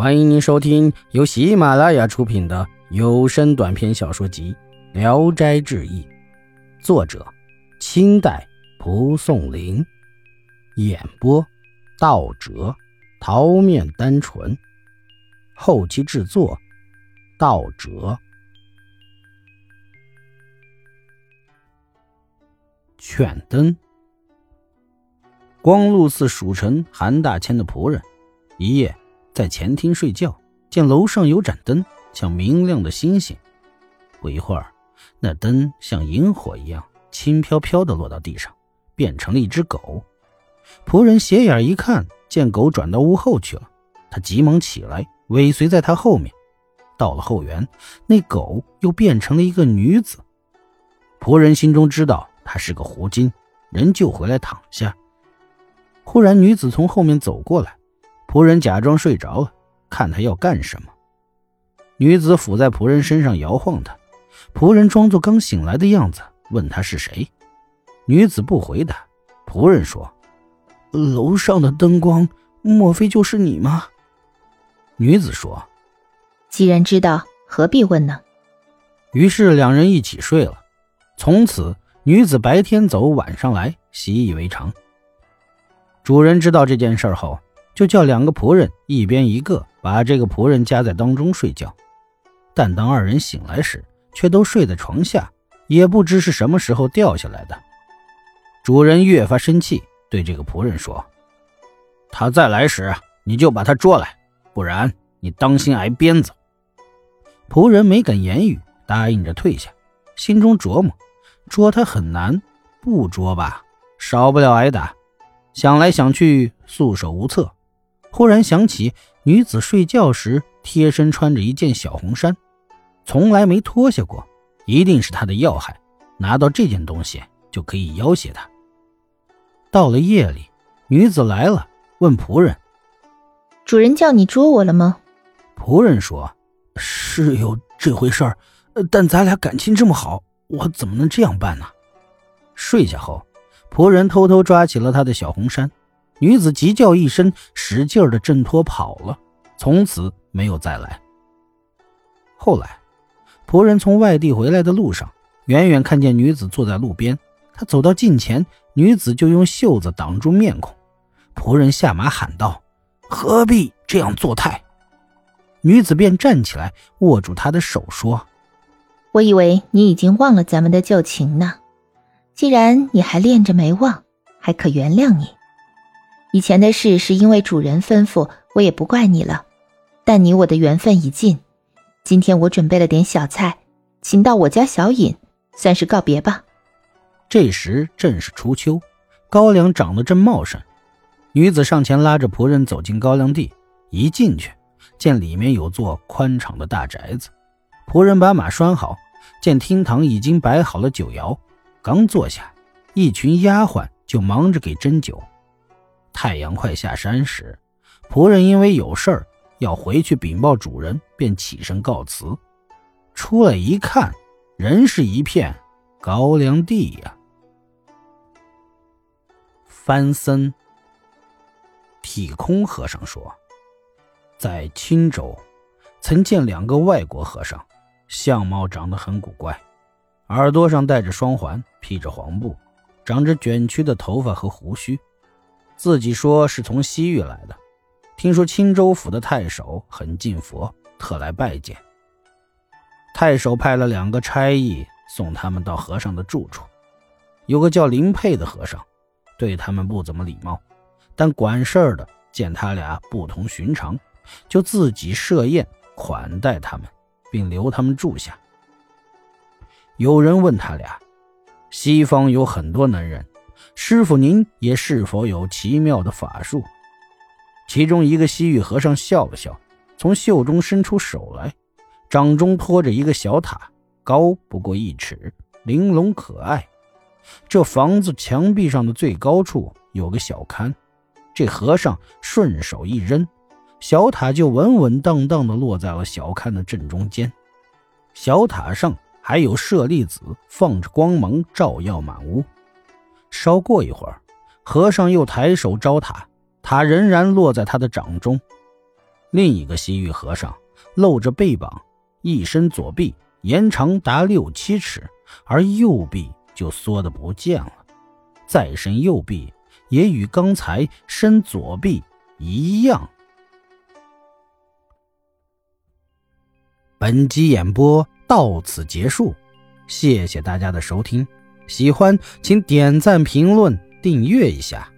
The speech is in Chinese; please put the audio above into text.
欢迎您收听由喜马拉雅出品的有声短篇小说集《聊斋志异》，作者：清代蒲松龄，演播：道哲、桃面单纯，后期制作：道哲。劝灯。光禄寺蜀臣韩大千的仆人，一夜。在前厅睡觉，见楼上有盏灯，像明亮的星星。不一会儿，那灯像萤火一样轻飘飘地落到地上，变成了一只狗。仆人斜眼一看，见狗转到屋后去了。他急忙起来，尾随在他后面。到了后园，那狗又变成了一个女子。仆人心中知道她是个狐精，人就回来躺下。忽然，女子从后面走过来。仆人假装睡着了，看他要干什么。女子伏在仆人身上摇晃他，仆人装作刚醒来的样子，问他是谁。女子不回答。仆人说：“楼上的灯光，莫非就是你吗？”女子说：“既然知道，何必问呢？”于是两人一起睡了。从此，女子白天走，晚上来，习以为常。主人知道这件事后。就叫两个仆人一边一个，把这个仆人夹在当中睡觉。但当二人醒来时，却都睡在床下，也不知是什么时候掉下来的。主人越发生气，对这个仆人说：“他再来时，你就把他捉来，不然你当心挨鞭子。”仆人没敢言语，答应着退下，心中琢磨：捉他很难，不捉吧，少不了挨打。想来想去，束手无策。忽然想起女子睡觉时贴身穿着一件小红衫，从来没脱下过，一定是她的要害。拿到这件东西就可以要挟她。到了夜里，女子来了，问仆人：“主人叫你捉我了吗？”仆人说：“是有这回事儿，但咱俩感情这么好，我怎么能这样办呢？”睡下后，仆人偷偷抓起了她的小红衫。女子急叫一声，使劲的挣脱跑了，从此没有再来。后来，仆人从外地回来的路上，远远看见女子坐在路边。他走到近前，女子就用袖子挡住面孔。仆人下马喊道：“何必这样作态？”女子便站起来，握住他的手说：“我以为你已经忘了咱们的旧情呢。既然你还恋着没忘，还可原谅你。”以前的事是因为主人吩咐，我也不怪你了。但你我的缘分已尽，今天我准备了点小菜，请到我家小饮，算是告别吧。这时正是初秋，高粱长得正茂盛。女子上前拉着仆人走进高粱地，一进去，见里面有座宽敞的大宅子。仆人把马拴好，见厅堂已经摆好了酒肴，刚坐下，一群丫鬟就忙着给斟酒。太阳快下山时，仆人因为有事儿要回去禀报主人，便起身告辞。出来一看，人是一片高粱地呀。翻僧体空和尚说，在青州曾见两个外国和尚，相貌长得很古怪，耳朵上戴着双环，披着黄布，长着卷曲的头发和胡须。自己说是从西域来的，听说青州府的太守很敬佛，特来拜见。太守派了两个差役送他们到和尚的住处，有个叫林佩的和尚，对他们不怎么礼貌，但管事儿的见他俩不同寻常，就自己设宴款待他们，并留他们住下。有人问他俩，西方有很多能人。师傅，您也是否有奇妙的法术？其中一个西域和尚笑了笑，从袖中伸出手来，掌中托着一个小塔，高不过一尺，玲珑可爱。这房子墙壁上的最高处有个小龛，这和尚顺手一扔，小塔就稳稳当当地落在了小龛的正中间。小塔上还有舍利子，放着光芒，照耀满屋。稍过一会儿，和尚又抬手招塔，塔仍然落在他的掌中。另一个西域和尚露着背膀，一伸左臂，延长达六七尺，而右臂就缩得不见了。再伸右臂，也与刚才伸左臂一样。本集演播到此结束，谢谢大家的收听。喜欢请点赞、评论、订阅一下。